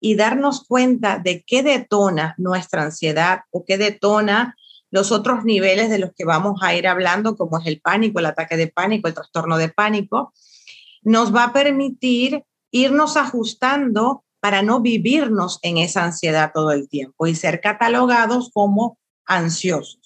y darnos cuenta de qué detona nuestra ansiedad o qué detona los otros niveles de los que vamos a ir hablando, como es el pánico, el ataque de pánico, el trastorno de pánico, nos va a permitir irnos ajustando para no vivirnos en esa ansiedad todo el tiempo y ser catalogados como ansiosos.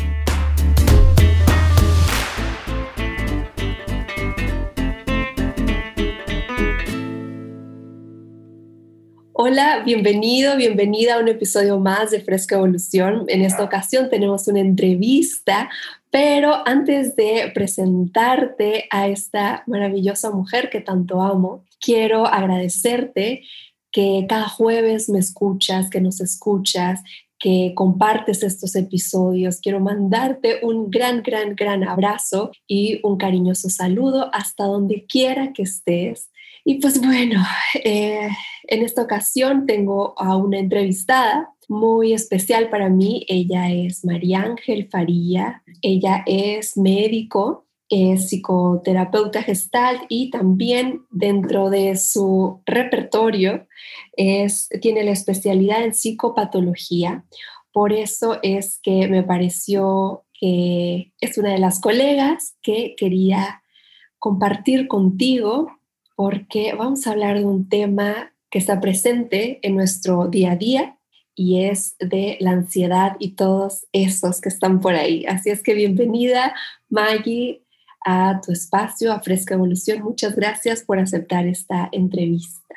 Hola, bienvenido, bienvenida a un episodio más de Fresca Evolución. En esta ocasión tenemos una entrevista, pero antes de presentarte a esta maravillosa mujer que tanto amo, quiero agradecerte que cada jueves me escuchas, que nos escuchas, que compartes estos episodios. Quiero mandarte un gran, gran, gran abrazo y un cariñoso saludo hasta donde quiera que estés. Y pues bueno, eh, en esta ocasión tengo a una entrevistada muy especial para mí. Ella es María Ángel Faría. Ella es médico, es psicoterapeuta gestal y también dentro de su repertorio es, tiene la especialidad en psicopatología. Por eso es que me pareció que es una de las colegas que quería compartir contigo porque vamos a hablar de un tema que está presente en nuestro día a día y es de la ansiedad y todos esos que están por ahí. Así es que bienvenida, Maggie, a tu espacio, a Fresca Evolución. Muchas gracias por aceptar esta entrevista.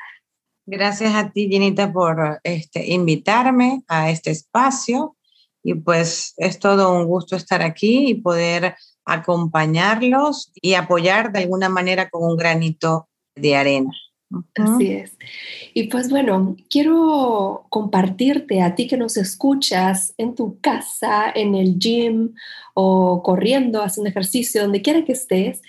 Gracias a ti, Jenita, por este, invitarme a este espacio. Y pues es todo un gusto estar aquí y poder acompañarlos y apoyar de alguna manera con un granito de arena. Así es. Y pues bueno, quiero compartirte a ti que nos escuchas en tu casa, en el gym o corriendo, haciendo ejercicio, donde quiera que estés,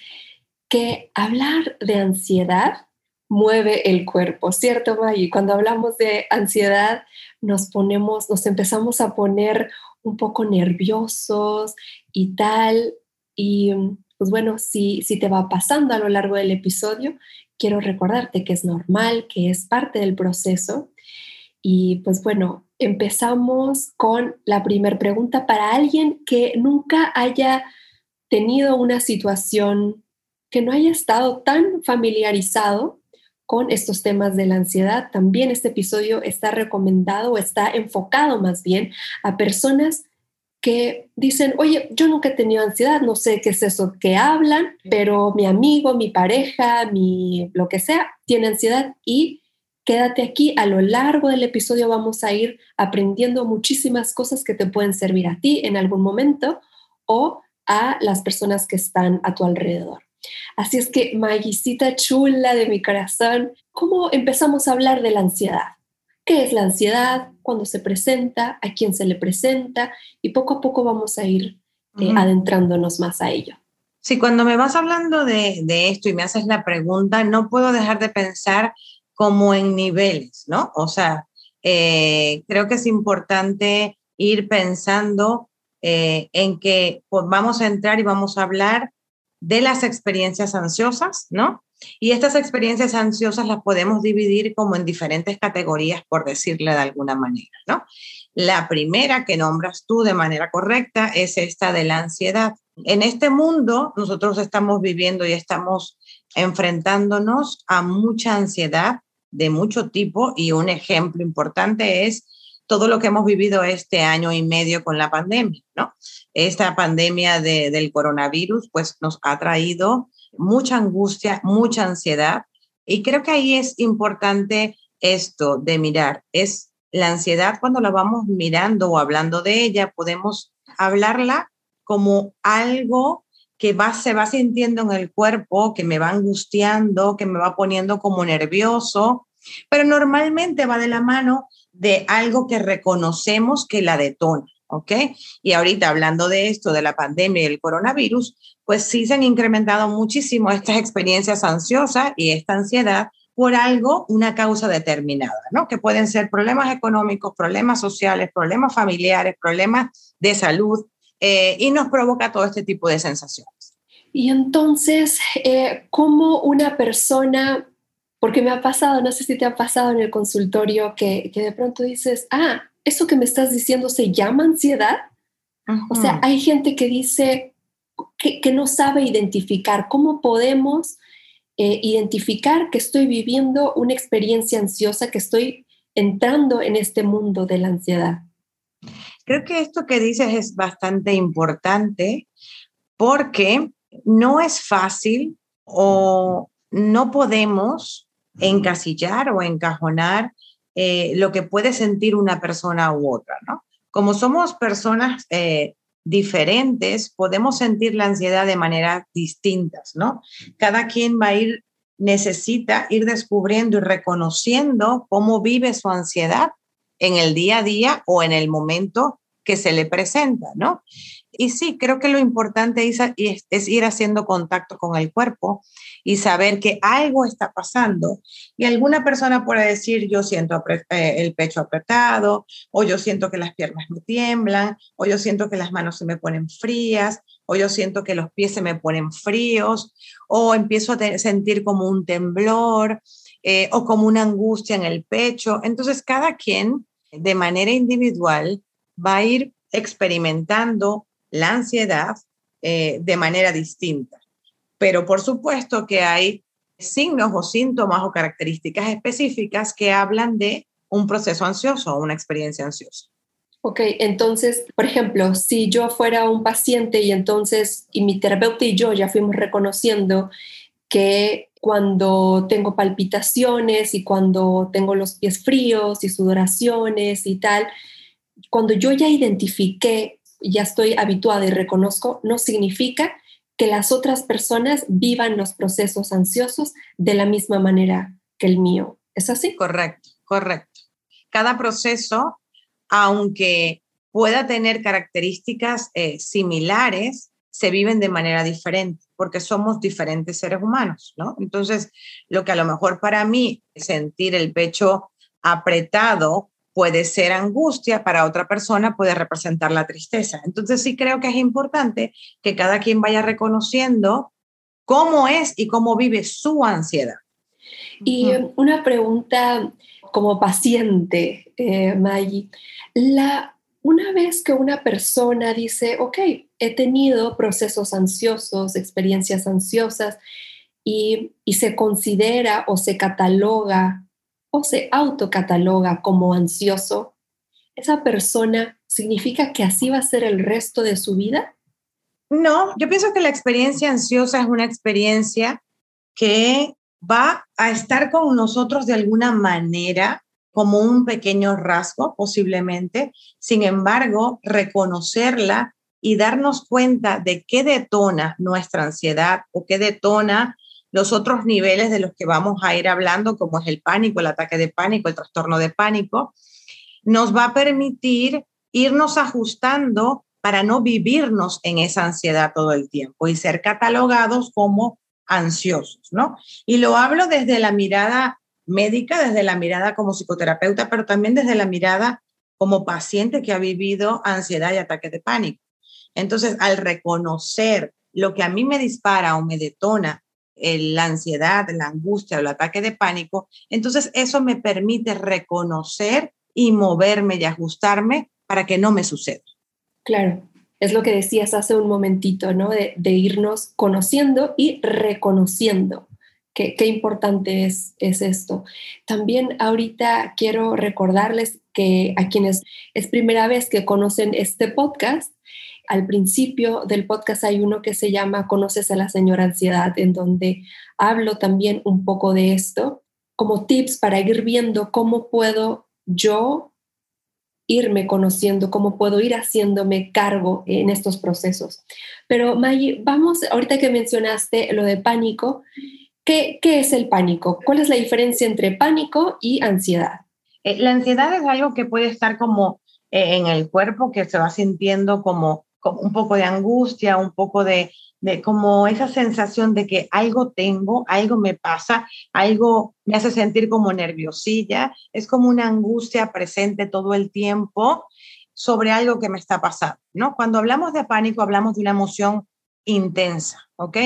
que hablar de ansiedad mueve el cuerpo, ¿cierto, Maggie? Cuando hablamos de ansiedad, nos ponemos, nos empezamos a poner un poco nerviosos y tal. Y pues bueno, si, si te va pasando a lo largo del episodio, quiero recordarte que es normal, que es parte del proceso. Y pues bueno, empezamos con la primera pregunta para alguien que nunca haya tenido una situación, que no haya estado tan familiarizado con estos temas de la ansiedad. También este episodio está recomendado o está enfocado más bien a personas que dicen, oye, yo nunca he tenido ansiedad, no sé qué es eso que hablan, pero mi amigo, mi pareja, mi lo que sea, tiene ansiedad y quédate aquí. A lo largo del episodio vamos a ir aprendiendo muchísimas cosas que te pueden servir a ti en algún momento o a las personas que están a tu alrededor. Así es que, Maguisita chula de mi corazón, ¿cómo empezamos a hablar de la ansiedad? qué es la ansiedad, cuándo se presenta, a quién se le presenta y poco a poco vamos a ir eh, adentrándonos más a ello. Sí, cuando me vas hablando de, esto y me haces la pregunta, no puedo dejar de pensar como en niveles, ¿no? O sea, eh, creo que es importante ir pensando eh, en que pues, vamos a entrar y vamos a hablar de las experiencias ansiosas, ¿no? Y estas experiencias ansiosas las podemos dividir como en diferentes categorías, por decirle de alguna manera, ¿no? La primera que nombras tú de manera correcta es esta de la ansiedad. En este mundo nosotros estamos viviendo y estamos enfrentándonos a mucha ansiedad de mucho tipo y un ejemplo importante es todo lo que hemos vivido este año y medio con la pandemia, ¿no? Esta pandemia del coronavirus pues nos ha traído mucha angustia, mucha ansiedad. Y creo que ahí es importante esto de mirar, es la ansiedad cuando la vamos mirando o hablando de ella, podemos hablarla como algo que va, se va sintiendo en el cuerpo, que me va angustiando, que me va poniendo como nervioso, pero normalmente va de la mano de algo que reconocemos que la detona, ¿ok? Y ahorita hablando de esto, de la pandemia y el coronavirus, pues sí se han incrementado muchísimo estas experiencias ansiosas y esta ansiedad por algo, una causa determinada, ¿no? Que pueden ser problemas económicos, problemas sociales, problemas familiares, problemas de salud, eh, y nos provoca todo este tipo de sensaciones. Y entonces, eh, ¿cómo una persona, porque me ha pasado, no sé si te ha pasado en el consultorio, que, que de pronto dices, ah, eso que me estás diciendo se llama ansiedad? O sea, hay gente que dice que, que no sabe identificar cómo podemos eh, identificar que estoy viviendo una experiencia ansiosa, que estoy entrando en este mundo de la ansiedad. Creo que esto que dices es bastante importante porque no es fácil o no podemos encasillar o encajonar eh, lo que puede sentir una persona u otra, ¿no? Como somos personas eh, diferentes, podemos sentir la ansiedad de maneras distintas, ¿no? Cada quien va a ir, necesita ir descubriendo y reconociendo cómo vive su ansiedad en el día a día o en el momento que se le presenta, ¿no? Y sí, creo que lo importante es, ir haciendo contacto con el cuerpo y saber que algo está pasando. Y alguna persona puede decir, yo siento eh, el pecho apretado, o yo siento que las piernas me tiemblan, o yo siento que las manos se me ponen frías, o yo siento que los pies se me ponen fríos, o empiezo a sentir como un temblor, eh, o como una angustia en el pecho. Entonces, cada quien de manera individual va a ir experimentando la ansiedad eh, de manera distinta. Pero por supuesto que hay signos o síntomas o características específicas que hablan de un proceso ansioso o una experiencia ansiosa. Ok, entonces, por ejemplo, si yo fuera un paciente y entonces, y mi terapeuta y yo ya fuimos reconociendo que cuando tengo palpitaciones y cuando tengo los pies fríos y sudoraciones y tal, cuando yo ya identifiqué ya estoy habituada y reconozco, no significa que las otras personas vivan los procesos ansiosos de la misma manera que el mío. ¿Es así? Correcto, correcto. Cada proceso, aunque pueda tener características eh, similares, se viven de manera diferente porque somos diferentes seres humanos, ¿no? Entonces, lo que a lo mejor para mí sentir el pecho apretado puede ser angustia, para otra persona puede representar la tristeza. Entonces sí creo que es importante que cada quien vaya reconociendo cómo es y cómo vive su ansiedad. Y una pregunta como paciente, eh, Maggie, la, una vez que una persona dice, ok, he tenido procesos ansiosos, experiencias ansiosas, y, y se considera o se cataloga o se autocataloga como ansioso, ¿esa persona significa que así va a ser el resto de su vida? No, yo pienso que la experiencia ansiosa es una experiencia que va a estar con nosotros de alguna manera como un pequeño rasgo posiblemente. Sin embargo, reconocerla y darnos cuenta de qué detona nuestra ansiedad o qué detona los otros niveles de los que vamos a ir hablando, como es el pánico, el ataque de pánico, el trastorno de pánico, nos va a permitir irnos ajustando para no vivirnos en esa ansiedad todo el tiempo y ser catalogados como ansiosos, ¿no? Y lo hablo desde la mirada médica, desde la mirada como psicoterapeuta, pero también desde la mirada como paciente que ha vivido ansiedad y ataque de pánico. Entonces, al reconocer lo que a mí me dispara o me detona la ansiedad, la angustia o el ataque de pánico, entonces eso me permite reconocer y moverme y ajustarme para que no me suceda. Claro, es lo que decías hace un momentito, ¿no? De, irnos conociendo y reconociendo. Qué, importante es, es esto. También ahorita quiero recordarles que a quienes es primera vez que conocen este podcast, al principio del podcast hay uno que se llama Conoces a la señora ansiedad, en donde hablo también un poco de esto, como tips para ir viendo cómo puedo yo irme conociendo, cómo puedo ir haciéndome cargo en estos procesos. Pero Maggie, vamos, ahorita que mencionaste lo de pánico, ¿qué, es el pánico? ¿Cuál es la diferencia entre pánico y ansiedad? Eh, la ansiedad es algo que puede estar como eh, en el cuerpo que se va sintiendo como un poco de angustia, un poco de, de como esa sensación de que algo tengo, algo me pasa, algo me hace sentir como nerviosilla, es como una angustia presente todo el tiempo sobre algo que me está pasando, ¿no? Cuando hablamos de pánico hablamos de una emoción intensa, ¿ok?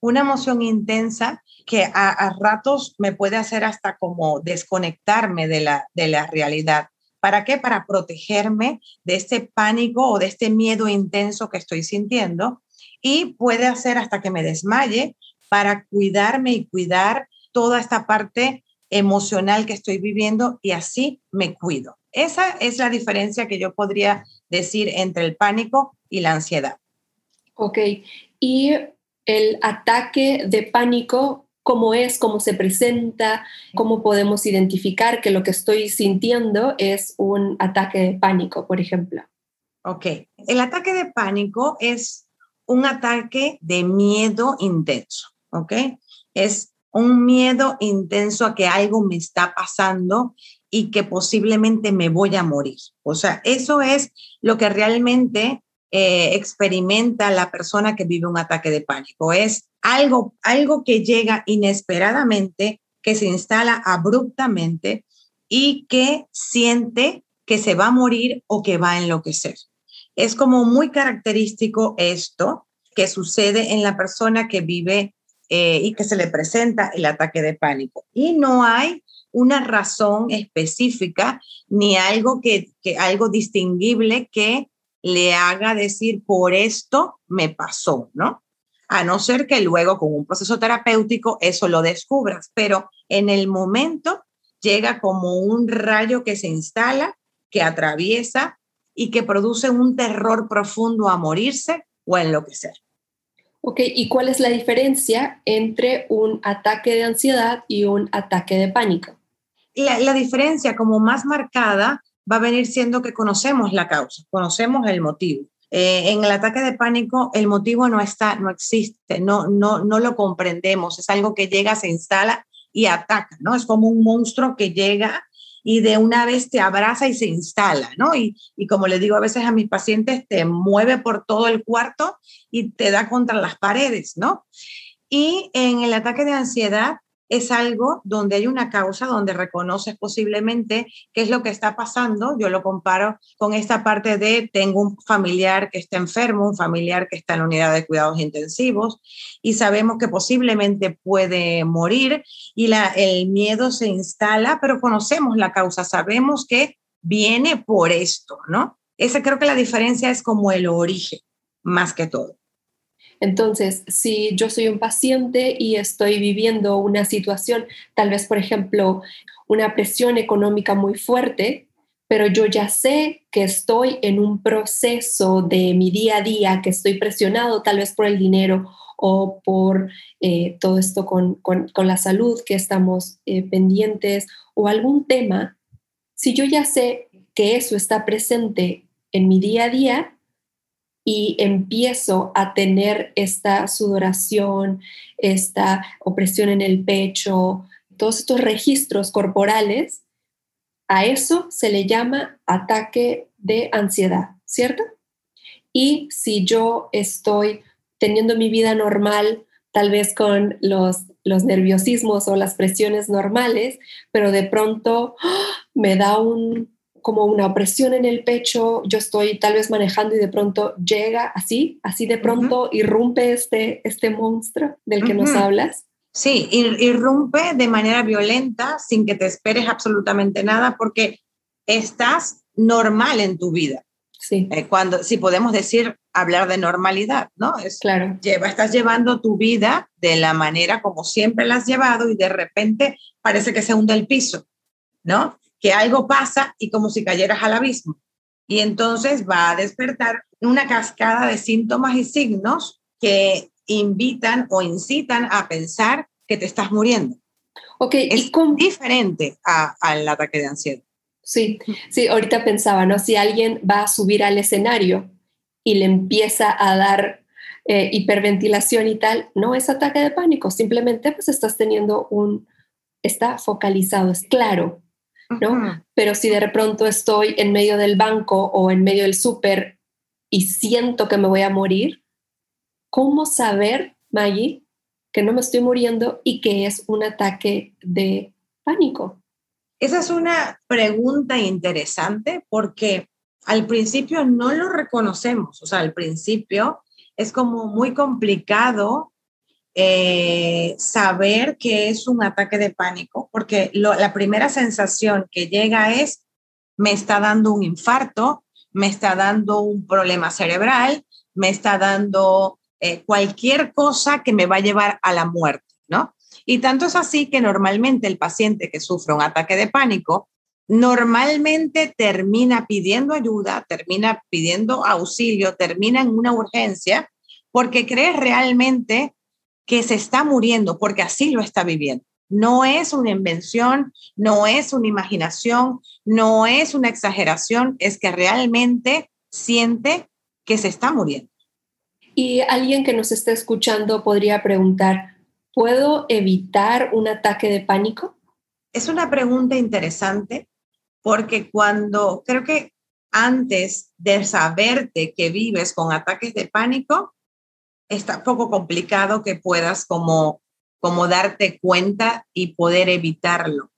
Una emoción intensa que a, ratos me puede hacer hasta como desconectarme de la, de la realidad. ¿Para qué? Para protegerme de este pánico o de este miedo intenso que estoy sintiendo y puede hacer hasta que me desmaye para cuidarme y cuidar toda esta parte emocional que estoy viviendo y así me cuido. Esa es la diferencia que yo podría decir entre el pánico y la ansiedad. Ok, y el ataque de pánico, ¿cómo es? ¿Cómo se presenta? ¿Cómo podemos identificar que lo que estoy sintiendo es un ataque de pánico, por ejemplo? Ok, el ataque de pánico es un ataque de miedo intenso, ¿ok? Es un miedo intenso a que algo me está pasando y que posiblemente me voy a morir. O sea, eso es lo que realmente eh, experimenta la persona que vive un ataque de pánico. Es algo, algo que llega inesperadamente, que se instala abruptamente y que siente que se va a morir o que va a enloquecer. Es como muy característico esto que sucede en la persona que vive eh, y que se le presenta el ataque de pánico. Y no hay una razón específica ni algo que, que algo distinguible que le haga decir por esto me pasó, ¿no? A no ser que luego con un proceso terapéutico eso lo descubras, pero en el momento llega como un rayo que se instala, que atraviesa y que produce un terror profundo a morirse o a enloquecer. Ok, ¿y cuál es la diferencia entre un ataque de ansiedad y un ataque de pánico? La, diferencia como más marcada va a venir siendo que conocemos la causa, conocemos el motivo. Eh, en el ataque de pánico el motivo no está, no existe, no, no, no lo comprendemos, es algo que llega, se instala y ataca, ¿no? Es como un monstruo que llega y de una vez te abraza y se instala, ¿no? Y, y como le digo a veces a mis pacientes, te mueve por todo el cuarto y te da contra las paredes, ¿no? Y en el ataque de ansiedad es algo donde hay una causa, donde reconoces posiblemente qué es lo que está pasando. Yo lo comparo con esta parte de tengo un familiar que está enfermo, un familiar que está en la unidad de cuidados intensivos y sabemos que posiblemente puede morir y la, el miedo se instala, pero conocemos la causa, sabemos que viene por esto, ¿no? Esa creo que la diferencia es como el origen, más que todo. Entonces, si yo soy un paciente y estoy viviendo una situación, tal vez, por ejemplo, una presión económica muy fuerte, pero yo ya sé que estoy en un proceso de mi día a día, que estoy presionado tal vez por el dinero o por eh, todo esto con, la salud que estamos eh, pendientes o algún tema, si yo ya sé que eso está presente en mi día a día, y empiezo a tener esta sudoración, esta opresión en el pecho, todos estos registros corporales, a eso se le llama ataque de ansiedad, ¿cierto? Y si yo estoy teniendo mi vida normal, tal vez con los, los nerviosismos o las presiones normales, pero de pronto ¡ah! me da un como una opresión en el pecho, yo estoy tal vez manejando y de pronto llega así, así de pronto irrumpe este, este monstruo del que nos hablas. Sí, irrumpe de manera violenta sin que te esperes absolutamente nada porque estás normal en tu vida. Sí. Eh, cuando, si podemos decir, hablar de normalidad, ¿no? Es, claro. Lleva, estás llevando tu vida de la manera como siempre la has llevado y de repente parece que se hunde el piso, ¿no? Que algo pasa y como si cayeras al abismo. Y entonces va a despertar una cascada de síntomas y signos que invitan o incitan a pensar que te estás muriendo. Ok, es ¿y con... diferente al ataque de ansiedad. Sí, sí, ahorita pensaba, ¿no? Si alguien va a subir al escenario y le empieza a dar eh, hiperventilación y tal, no es ataque de pánico, simplemente pues estás teniendo un, está focalizado, es claro, ¿no? Pero si de pronto estoy en medio del banco o en medio del súper y siento que me voy a morir, ¿cómo saber, Maggie, que no me estoy muriendo y que es un ataque de pánico? Esa es una pregunta interesante porque al principio no lo reconocemos, o sea, al principio es como muy complicado eh, saber que es un ataque de pánico, porque la primera sensación que llega es, me está dando un infarto, me está dando un problema cerebral, me está dando eh, cualquier cosa que me va a llevar a la muerte, ¿no? Y tanto es así que normalmente el paciente que sufre un ataque de pánico normalmente termina pidiendo ayuda, termina pidiendo auxilio, termina en una urgencia porque cree realmente que se está muriendo, porque así lo está viviendo. No es una invención, no es una imaginación, no es una exageración, es que realmente siente que se está muriendo. Y alguien que nos está escuchando podría preguntar, ¿puedo evitar un ataque de pánico? Es una pregunta interesante porque cuando creo que antes de saberte que vives con ataques de pánico, está poco complicado que puedas como, como darte cuenta y poder evitarlo.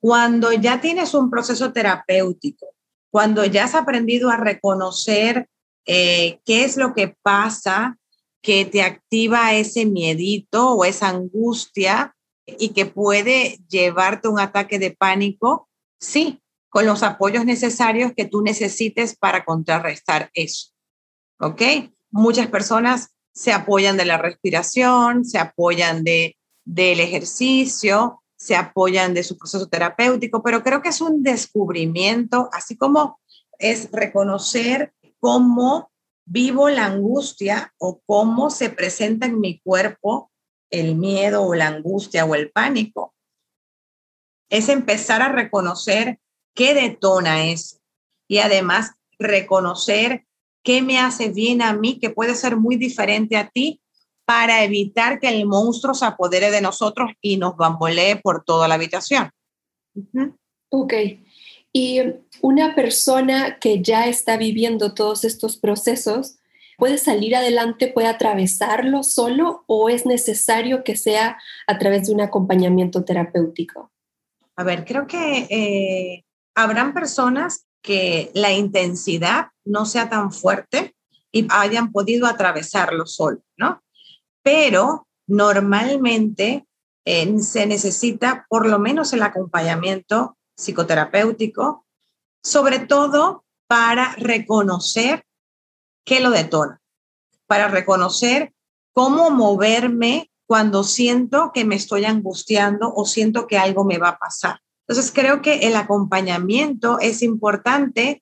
Cuando ya tienes un proceso terapéutico, cuando ya has aprendido a reconocer eh, qué es lo que pasa que te activa ese miedito o esa angustia y que puede llevarte un ataque de pánico, sí, con los apoyos necesarios que tú necesites para contrarrestar eso. ¿Ok? Muchas personas se apoyan de la respiración, se apoyan de, del ejercicio, se apoyan de su proceso terapéutico, pero creo que es un descubrimiento, así como es reconocer cómo vivo la angustia o cómo se presenta en mi cuerpo el miedo o la angustia o el pánico. Es empezar a reconocer qué detona eso. Y además reconocer qué me hace bien a mí, que puede ser muy diferente a ti, para evitar que el monstruo se apodere de nosotros y nos bambolee por toda la habitación. Ok. Y una persona que ya está viviendo todos estos procesos, ¿puede salir adelante, puede atravesarlo solo o es necesario que sea a través de un acompañamiento terapéutico? A ver, creo que eh, habrán personas que la intensidad no sea tan fuerte y hayan podido atravesarlo solo, ¿no? Pero normalmente eh, se necesita por lo menos el acompañamiento psicoterapéutico, sobre todo para reconocer qué lo detona, para reconocer cómo moverme cuando siento que me estoy angustiando o siento que algo me va a pasar. Entonces, creo que el acompañamiento es importante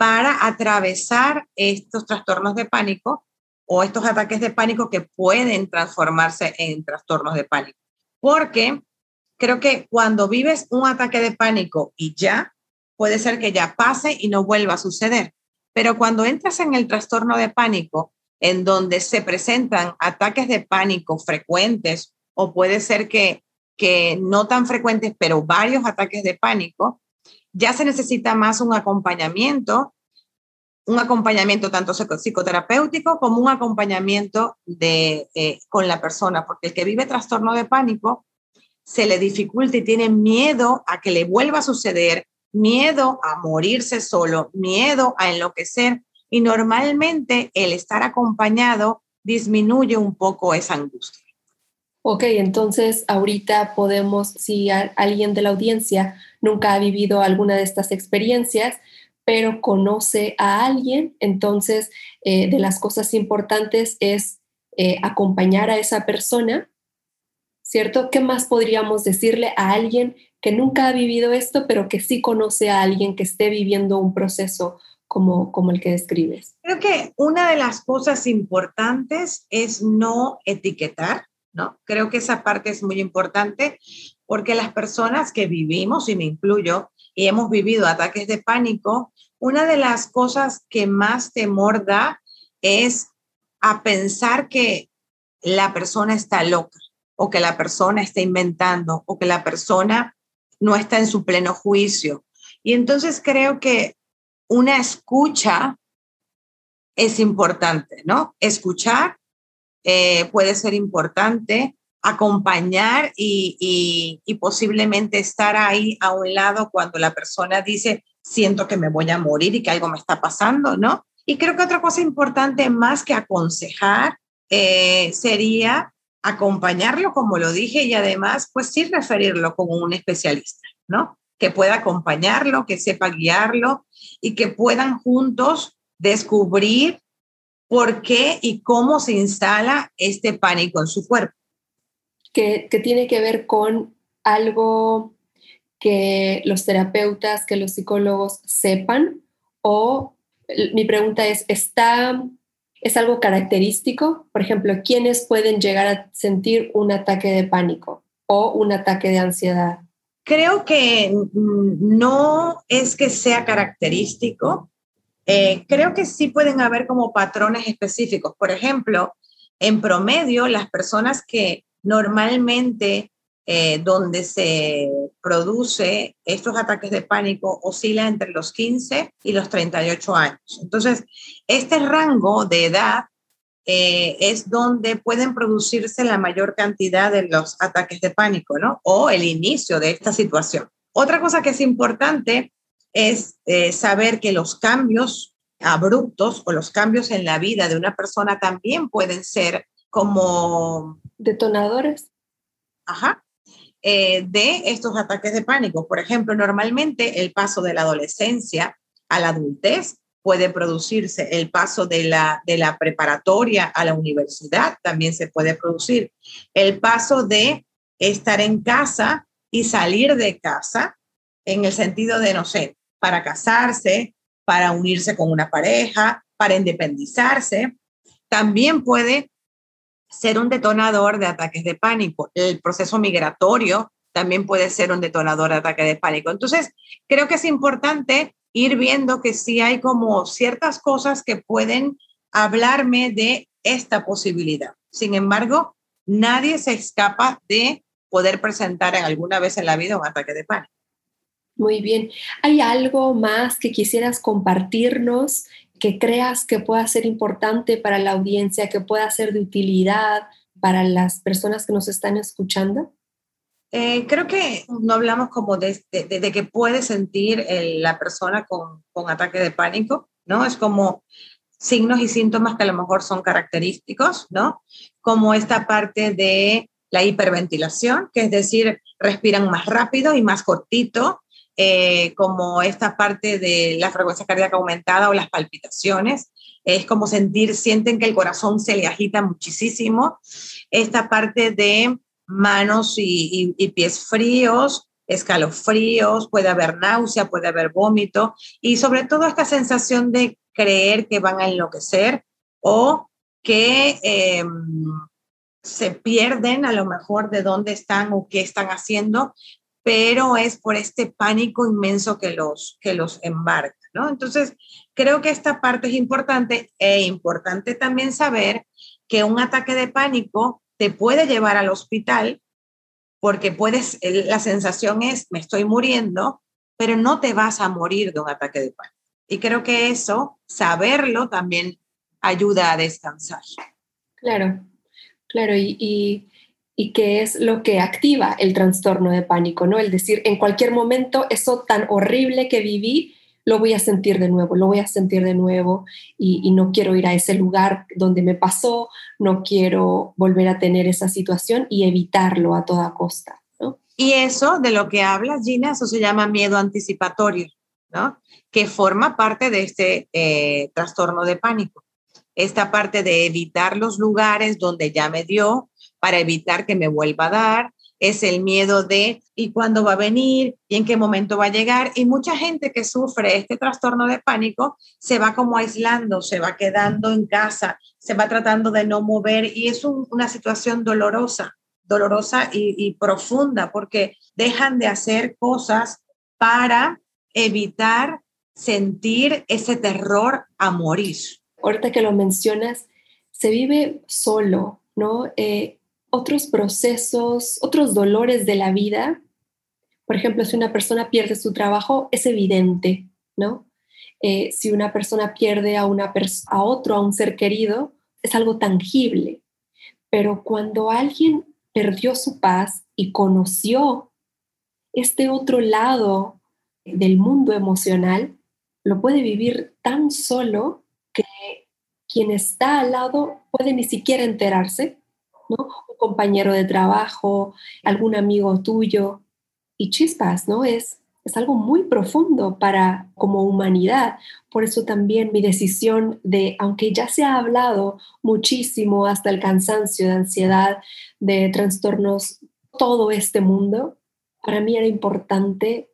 para atravesar estos trastornos de pánico o estos ataques de pánico que pueden transformarse en trastornos de pánico. Porque creo que cuando vives un ataque de pánico y ya, puede ser que ya pase y no vuelva a suceder. Pero cuando entras en el trastorno de pánico, en donde se presentan ataques de pánico frecuentes, o puede ser que que no tan frecuentes, pero varios ataques de pánico, ya se necesita más un acompañamiento, un acompañamiento tanto psicoterapéutico como un acompañamiento de, eh, con la persona, porque el que vive trastorno de pánico se le dificulta y tiene miedo a que le vuelva a suceder, miedo a morirse solo, miedo a enloquecer y normalmente el estar acompañado disminuye un poco esa angustia. Ok, entonces ahorita podemos, si alguien de la audiencia nunca ha vivido alguna de estas experiencias, pero conoce a alguien, entonces eh, de las cosas importantes es eh, acompañar a esa persona, ¿cierto? ¿Qué más podríamos decirle a alguien que nunca ha vivido esto, pero que sí conoce a alguien que esté viviendo un proceso como, como el que describes? Creo que una de las cosas importantes es no etiquetar ¿no? Creo que esa parte es muy importante porque las personas que vivimos, y me incluyo, y hemos vivido ataques de pánico, una de las cosas que más temor da es a pensar que la persona está loca o que la persona está inventando o que la persona no está en su pleno juicio. Y entonces creo que una escucha es importante, ¿no? Escuchar eh, puede ser importante, acompañar y, posiblemente estar ahí a un lado cuando la persona dice, siento que me voy a morir y que algo me está pasando, ¿no? Y creo que otra cosa importante más que aconsejar eh, sería acompañarlo, como lo dije, y además, pues sí referirlo con un especialista, ¿no? Que pueda acompañarlo, que sepa guiarlo y que puedan juntos descubrir por qué y cómo se instala este pánico en su cuerpo. Que, tiene que ver con algo que los terapeutas, que los psicólogos sepan o mi pregunta es, ¿está, ¿es algo característico? Por ejemplo, ¿quiénes pueden llegar a sentir un ataque de pánico o un ataque de ansiedad? Creo que no es que sea característico. Eh, creo que sí pueden haber como patrones específicos. Por ejemplo, en promedio, las personas que normalmente eh, donde se produce estos ataques de pánico oscila entre los 15 y los 38 años. Entonces, este rango de edad eh, es donde pueden producirse la mayor cantidad de los ataques de pánico, ¿no? O el inicio de esta situación. Otra cosa que es importante es eh, saber que los cambios abruptos o los cambios en la vida de una persona también pueden ser como... Detonadores. Ajá, eh, de estos ataques de pánico. Por ejemplo, normalmente el paso de la adolescencia a la adultez puede producirse, el paso de la, de la preparatoria a la universidad también se puede producir, el paso de estar en casa y salir de casa en el sentido de, no sé, para casarse, para unirse con una pareja, para independizarse, también puede ser un detonador de ataques de pánico. El proceso migratorio también puede ser un detonador de ataque de pánico. Entonces, creo que es importante ir viendo que sí hay como ciertas cosas que pueden hablarme de esta posibilidad. Sin embargo, nadie se escapa de poder presentar en alguna vez en la vida un ataque de pánico. Muy bien. ¿Hay algo más que quisieras compartirnos que creas que pueda ser importante para la audiencia, que pueda ser de utilidad para las personas que nos están escuchando? Eh, creo que no hablamos como de, que puede sentir la persona con, ataque de pánico, ¿no? Es como signos y síntomas que a lo mejor son característicos, ¿no? Como esta parte de la hiperventilación, que es decir, respiran más rápido y más cortito, eh, como esta parte de la frecuencia cardíaca aumentada o las palpitaciones. Es como sentir, sienten que el corazón se le agita muchísimo. Esta parte de manos y, pies fríos, escalofríos, puede haber náusea, puede haber vómito y sobre todo esta sensación de creer que van a enloquecer o que em, se pierden a lo mejor de dónde están o qué están haciendo pero es por este pánico inmenso que los, que los embarca, ¿no? Entonces, creo que esta parte es importante e importante también saber que un ataque de pánico te puede llevar al hospital porque puedes, la sensación es, me estoy muriendo, pero no te vas a morir de un ataque de pánico. Y creo que eso, saberlo, también ayuda a descansar. Claro, claro, y y qué es lo que activa el trastorno de pánico, ¿no? El decir, en cualquier momento, eso tan horrible que viví, lo voy a sentir de nuevo, lo voy a sentir de nuevo y, no quiero ir a ese lugar donde me pasó, no quiero volver a tener esa situación y evitarlo a toda costa, ¿no? Y eso de lo que habla Gina, eso se llama miedo anticipatorio, ¿no? Que forma parte de este eh, trastorno de pánico. Esta parte de evitar los lugares donde ya me dio, para evitar que me vuelva a dar, es el miedo de y cuándo va a venir y en qué momento va a llegar. Y mucha gente que sufre este trastorno de pánico se va como aislando, se va quedando en casa, se va tratando de no mover y es una situación dolorosa, dolorosa y, profunda porque dejan de hacer cosas para evitar sentir ese terror a morir. Ahorita que lo mencionas, se vive solo, ¿no? Eh, otros procesos, otros dolores de la vida, Por ejemplo, si una persona pierde su trabajo, es evidente, ¿no? Eh, si una persona pierde a, una a otro, a un ser querido, es algo tangible. Pero cuando alguien perdió su paz y conoció este otro lado del mundo emocional, lo puede vivir tan solo que quien está al lado puede ni siquiera enterarse, ¿no? Compañero de trabajo, algún amigo tuyo, y chispas, ¿no? Es, es algo muy profundo para como humanidad. Por eso también mi decisión de, aunque ya se ha hablado muchísimo hasta el cansancio de ansiedad, de trastornos, todo este mundo, para mí era importante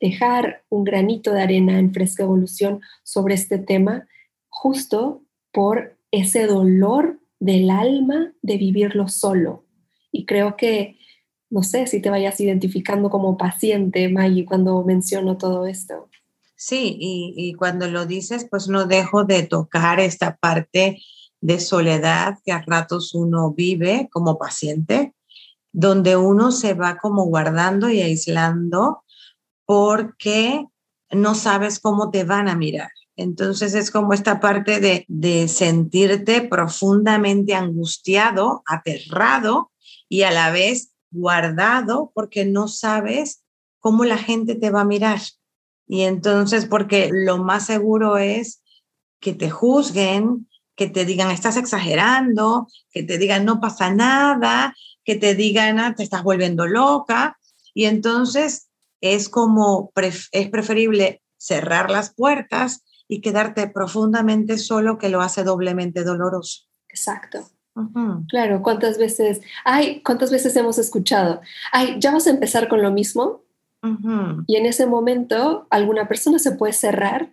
dejar un granito de arena en Fresca Evolución sobre este tema, justo por ese dolor del alma de vivirlo solo. Y creo que, no sé si te vayas identificando como paciente, Maggie, cuando menciono todo esto. Sí, y, y cuando lo dices, pues no dejo de tocar esta parte de soledad que a ratos uno vive como paciente, donde uno se va como guardando y aislando porque no sabes cómo te van a mirar. Entonces es como esta parte de, de sentirte profundamente angustiado, aterrado y a la vez guardado porque no sabes cómo la gente te va a mirar. Y entonces, porque lo más seguro es que te juzguen, que te digan, estás exagerando, que te digan, no pasa nada, que te digan, ah, te estás volviendo loca. Y entonces es como, es preferible cerrar las puertas y quedarte profundamente solo que lo hace doblemente doloroso. Exacto. Claro, ¿cuántas veces, ay, cuántas veces hemos escuchado, ay, ya vas a empezar con lo mismo? Y en ese momento alguna persona se puede cerrar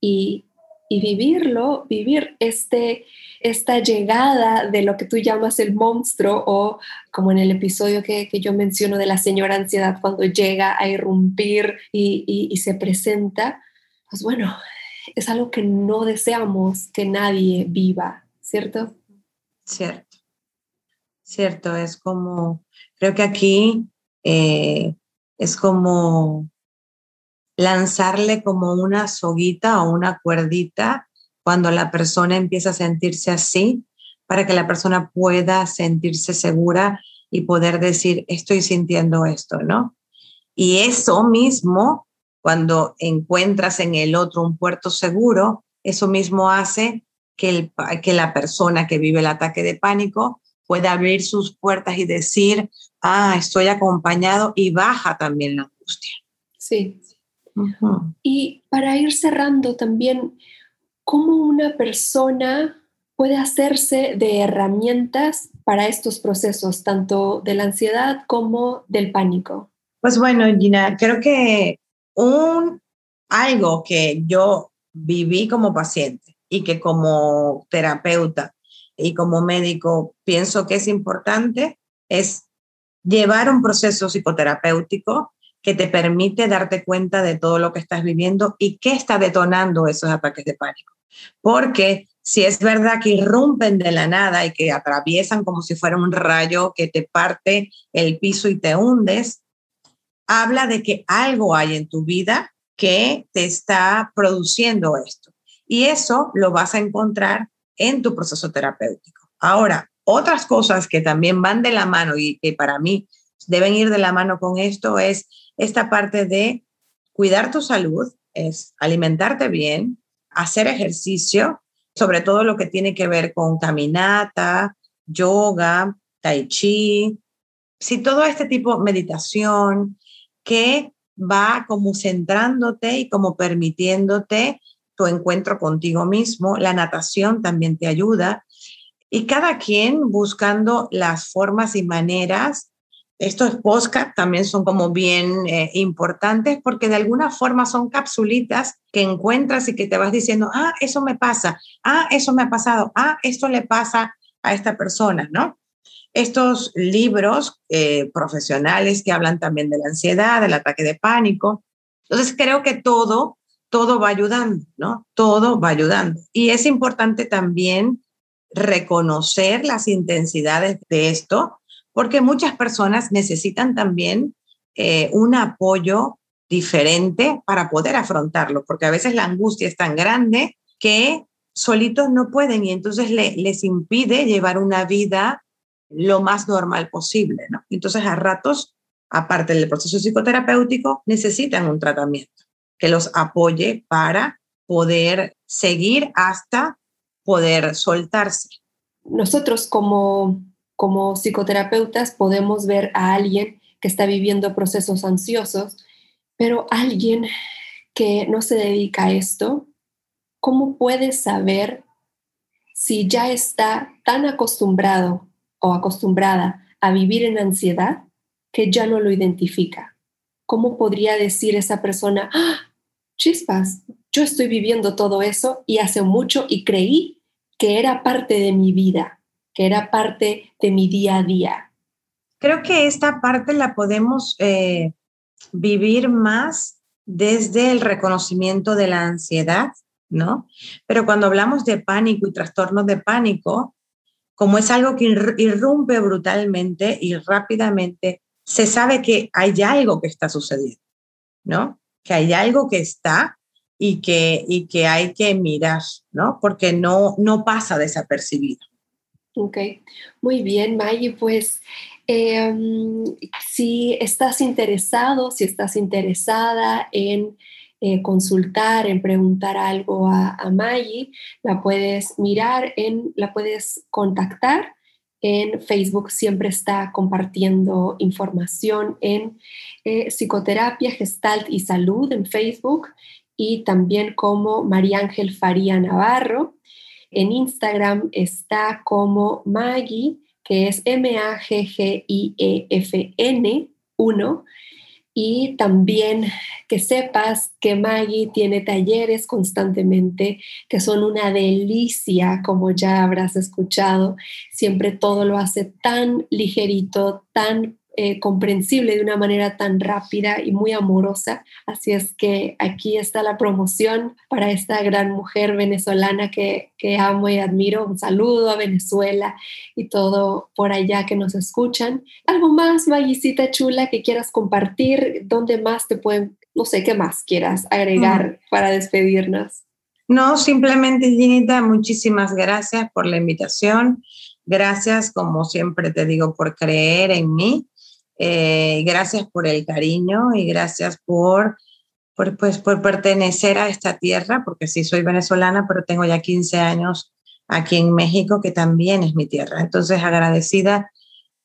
y, y vivirlo, vivir este, esta llegada de lo que tú llamas el monstruo o como en el episodio que, que yo menciono de la señora ansiedad cuando llega a irrumpir y, y, y se presenta, pues bueno, es algo que no deseamos que nadie viva, ¿cierto? Cierto, cierto, es como, creo que aquí eh, es como lanzarle como una soguita o una cuerdita cuando la persona empieza a sentirse así, para que la persona pueda sentirse segura y poder decir, estoy sintiendo esto, ¿no? Y eso mismo cuando encuentras en el otro un puerto seguro, eso mismo hace que, el, que la persona que vive el ataque de pánico pueda abrir sus puertas y decir, ah, estoy acompañado y baja también la angustia. Sí. Y para ir cerrando también, ¿cómo una persona puede hacerse de herramientas para estos procesos, tanto de la ansiedad como del pánico? Pues bueno, Gina, creo que un, algo que yo viví como paciente y que como terapeuta y como médico pienso que es importante es llevar un proceso psicoterapéutico que te permite darte cuenta de todo lo que estás viviendo y qué está detonando esos ataques de pánico. Porque si es verdad que irrumpen de la nada y que atraviesan como si fuera un rayo que te parte el piso y te hundes, habla de que algo hay en tu vida que te está produciendo esto. Y eso lo vas a encontrar en tu proceso terapéutico. Ahora, otras cosas que también van de la mano y que para mí deben ir de la mano con esto es esta parte de cuidar tu salud, es alimentarte bien, hacer ejercicio, sobre todo lo que tiene que ver con caminata, yoga, tai chi, si todo este tipo, meditación, que va como centrándote y como permitiéndote tu encuentro contigo mismo. La natación también te ayuda. Y cada quien buscando las formas y maneras. Estos podcast también son como bien eh, importantes porque de alguna forma son capsulitas que encuentras y que te vas diciendo, ah, eso me pasa, ah, eso me ha pasado, ah, esto le pasa a esta persona, ¿no? Estos libros eh, profesionales que hablan también de la ansiedad, del ataque de pánico. Entonces creo que todo, todo va ayudando, ¿no? Todo va ayudando. Y es importante también reconocer las intensidades de esto, porque muchas personas necesitan también eh, un apoyo diferente para poder afrontarlo, porque a veces la angustia es tan grande que solitos no pueden y entonces les impide llevar una vida lo más normal posible. ¿no? Entonces a ratos, aparte del proceso psicoterapéutico, necesitan un tratamiento que los apoye para poder seguir hasta poder soltarse. Nosotros como, como psicoterapeutas podemos ver a alguien que está viviendo procesos ansiosos, pero alguien que no se dedica a esto, ¿cómo puede saber si ya está tan acostumbrado o acostumbrada a vivir en ansiedad que ya no lo identifica? ¿Cómo podría decir esa persona, ¡Ah! chispas, yo estoy viviendo todo eso y hace mucho y creí que era parte de mi vida, que era parte de mi día a día? Creo que esta parte la podemos eh, vivir más desde el reconocimiento de la ansiedad, ¿no? Pero cuando hablamos de pánico y trastornos de pánico, como es algo que irrumpe brutalmente y rápidamente, se sabe que hay algo que está sucediendo, ¿no? Que hay algo que está y que, y que hay que mirar, ¿no? Porque no, no pasa desapercibido. Ok, muy bien, Maggie. Pues em, si estás interesado, si estás interesada en eh, consultar, en preguntar algo a, Maggie, la puedes mirar, en, la puedes contactar. En Facebook siempre está compartiendo información en eh, psicoterapia, gestalt y salud en Facebook y también como María Ángel Faría Navarro. En Instagram está como Maggie, que es M-A-G-G-I-E-F-N 1. Y también que sepas que Maggie tiene talleres constantemente que son una delicia, como ya habrás escuchado. Siempre todo lo hace tan ligerito, tan eh, comprensible de una manera tan rápida y muy amorosa. Así es que aquí está la promoción para esta gran mujer venezolana que, que amo y admiro. Un saludo a Venezuela y todo por allá que nos escuchan. ¿Algo más, Maguisita chula, que quieras compartir? ¿Dónde más te pueden, no sé, qué más quieras agregar para despedirnos? No, simplemente, Ginita, muchísimas gracias por la invitación. Gracias, como siempre te digo, por creer en mí eh, gracias por el cariño y gracias por, por, pues, por pertenecer a esta tierra, porque sí soy venezolana, pero tengo ya 15 años aquí en México, que también es mi tierra. Entonces, agradecida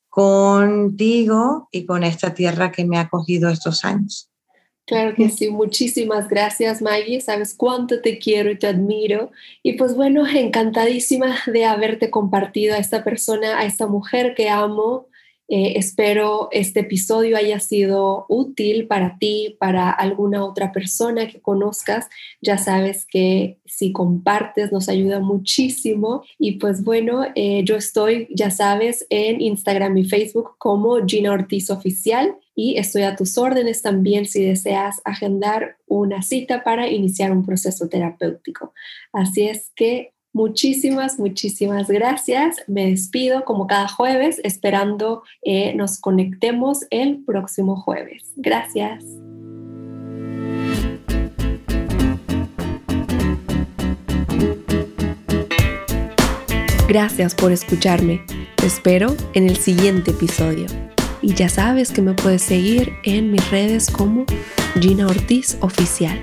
contigo y con esta tierra que me ha acogido estos años. Claro que sí, muchísimas gracias Maggie, sabes cuánto te quiero y te admiro. Y pues bueno, encantadísima de haberte compartido a esta persona, a esta mujer que amo, eh, espero este episodio haya sido útil para ti, para alguna otra persona que conozcas. Ya sabes que si compartes nos ayuda muchísimo. Y pues bueno, eh, yo estoy, ya sabes, en Instagram y Facebook como Gina Ortiz Oficial y estoy a tus órdenes también si deseas agendar una cita para iniciar un proceso terapéutico. Así es que Muchísimas, muchísimas gracias. Me despido como cada jueves, esperando eh, nos conectemos el próximo jueves. Gracias. Gracias por escucharme. Te espero en el siguiente episodio. Y ya sabes que me puedes seguir en mis redes como Gina Ortiz Oficial.